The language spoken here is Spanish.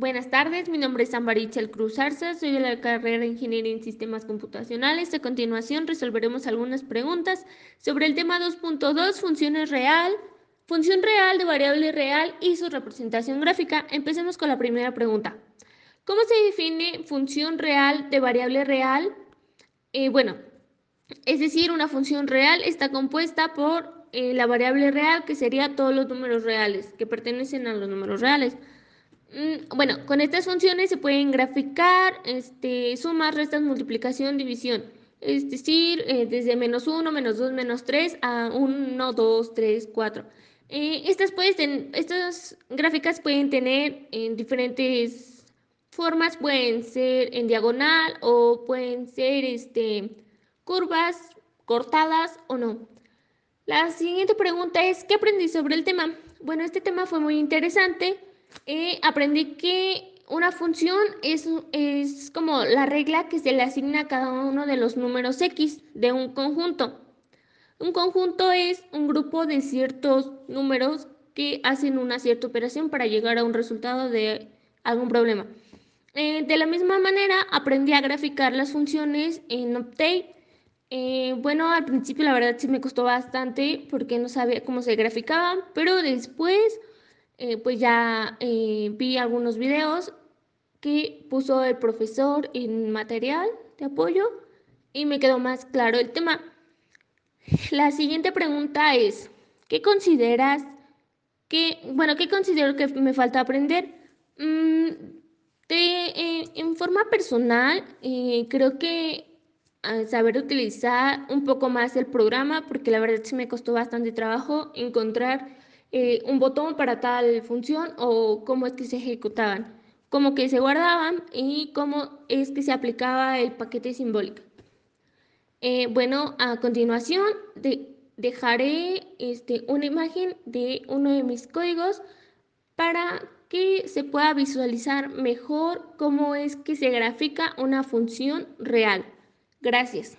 Buenas tardes, mi nombre es Ambarichel Cruz Arza, soy de la carrera de Ingeniería en Sistemas Computacionales. A continuación resolveremos algunas preguntas sobre el tema 2.2, funciones real, función real de variable real y su representación gráfica. Empecemos con la primera pregunta. ¿Cómo se define función real de variable real? Eh, bueno, es decir, una función real está compuesta por eh, la variable real, que sería todos los números reales, que pertenecen a los números reales. Mm, bueno, con estas funciones se pueden graficar este, sumas, restas, multiplicación, división. Es decir, eh, desde menos 1, menos 2, menos 3 a 1, 2, 3, 4. estas, estas gráficas pueden tener en diferentes formas, pueden ser en diagonal o pueden ser este, curvas, cortadas o no. La siguiente pregunta es, ¿qué aprendí sobre el tema? Bueno, este tema fue muy interesante eh, aprendí que una función es, es como la regla que se le asigna a cada uno de los números x de un conjunto. Un conjunto es un grupo de ciertos números que hacen una cierta operación para llegar a un resultado de algún problema. Eh, de la misma manera, aprendí a graficar las funciones en Optane. Eh, bueno, al principio la verdad sí me costó bastante porque no sabía cómo se graficaban, pero después eh, pues ya eh, vi algunos videos que puso el profesor en material de apoyo y me quedó más claro el tema. La siguiente pregunta es, ¿qué consideras que, bueno, qué considero que me falta aprender? Mm, de, eh, en forma personal, creo que saber utilizar un poco más el programa, porque la verdad sí me costó bastante trabajo encontrar eh, un botón para tal función o cómo es que se ejecutaban, cómo que se guardaban y cómo es que se aplicaba el paquete simbólico. Eh, bueno, a continuación dejaré este, una imagen de uno de mis códigos para que se pueda visualizar mejor cómo es que se grafica una función real. Gracias.